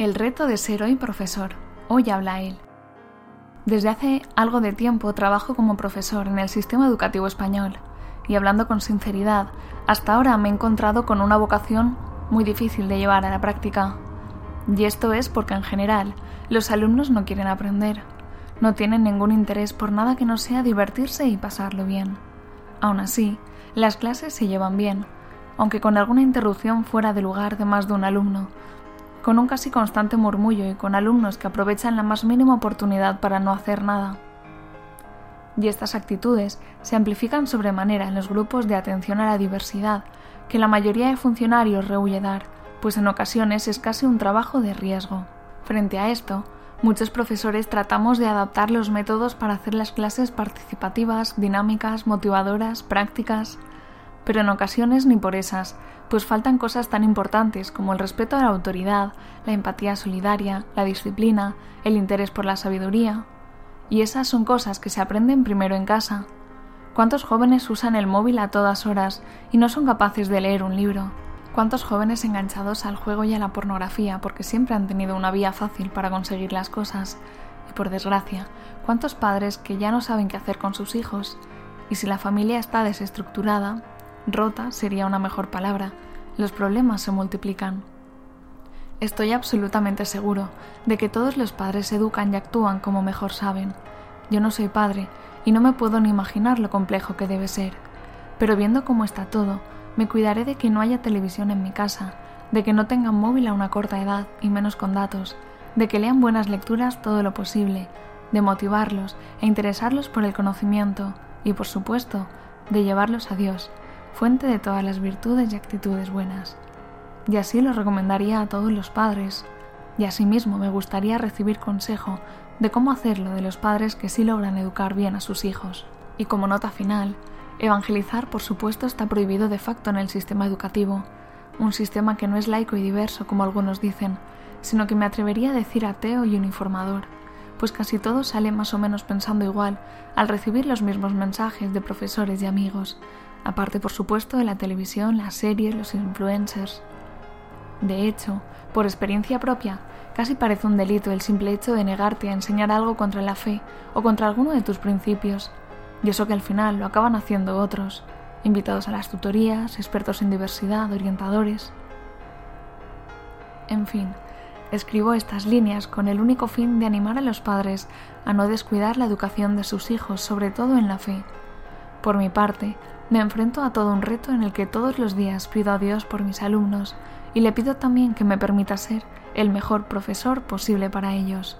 El reto de ser hoy profesor. Hoy habla él. Desde hace algo de tiempo trabajo como profesor en el sistema educativo español y hablando con sinceridad, hasta ahora me he encontrado con una vocación muy difícil de llevar a la práctica. Y esto es porque en general los alumnos no quieren aprender, no tienen ningún interés por nada que no sea divertirse y pasarlo bien. Aún así, las clases se llevan bien, aunque con alguna interrupción fuera de lugar de más de un alumno, con un casi constante murmullo y con alumnos que aprovechan la más mínima oportunidad para no hacer nada. Y estas actitudes se amplifican sobremanera en los grupos de atención a la diversidad, que la mayoría de funcionarios rehuye dar, pues en ocasiones es casi un trabajo de riesgo. Frente a esto, muchos profesores tratamos de adaptar los métodos para hacer las clases participativas, dinámicas, motivadoras, prácticas, pero en ocasiones ni por esas, pues faltan cosas tan importantes como el respeto a la autoridad, la empatía solidaria, la disciplina, el interés por la sabiduría. Y esas son cosas que se aprenden primero en casa. ¿Cuántos jóvenes usan el móvil a todas horas y no son capaces de leer un libro? ¿Cuántos jóvenes enganchados al juego y a la pornografía porque siempre han tenido una vía fácil para conseguir las cosas? Y por desgracia, ¿cuántos padres que ya no saben qué hacer con sus hijos? Y si la familia está desestructurada, rota sería una mejor palabra, los problemas se multiplican. Estoy absolutamente seguro de que todos los padres educan y actúan como mejor saben. Yo no soy padre y no me puedo ni imaginar lo complejo que debe ser. Pero viendo cómo está todo, me cuidaré de que no haya televisión en mi casa, de que no tengan móvil a una corta edad y menos con datos, de que lean buenas lecturas todo lo posible, de motivarlos e interesarlos por el conocimiento y, por supuesto, de llevarlos a Dios, fuente de todas las virtudes y actitudes buenas. Y así lo recomendaría a todos los padres, y asimismo me gustaría recibir consejo de cómo hacerlo de los padres que sí logran educar bien a sus hijos. Y como nota final, evangelizar por supuesto está prohibido de facto en el sistema educativo, un sistema que no es laico y diverso como algunos dicen, sino que me atrevería a decir ateo y uniformador, pues casi todo sale más o menos pensando igual al recibir los mismos mensajes de profesores y amigos, aparte por supuesto de la televisión, las series, los influencers. De hecho, por experiencia propia, casi parece un delito el simple hecho de negarte a enseñar algo contra la fe o contra alguno de tus principios, y eso que al final lo acaban haciendo otros, invitados a las tutorías, expertos en diversidad, orientadores. En fin, escribo estas líneas con el único fin de animar a los padres a no descuidar la educación de sus hijos, sobre todo en la fe. Por mi parte, me enfrento a todo un reto en el que todos los días pido a Dios por mis alumnos y le pido también que me permita ser el mejor profesor posible para ellos.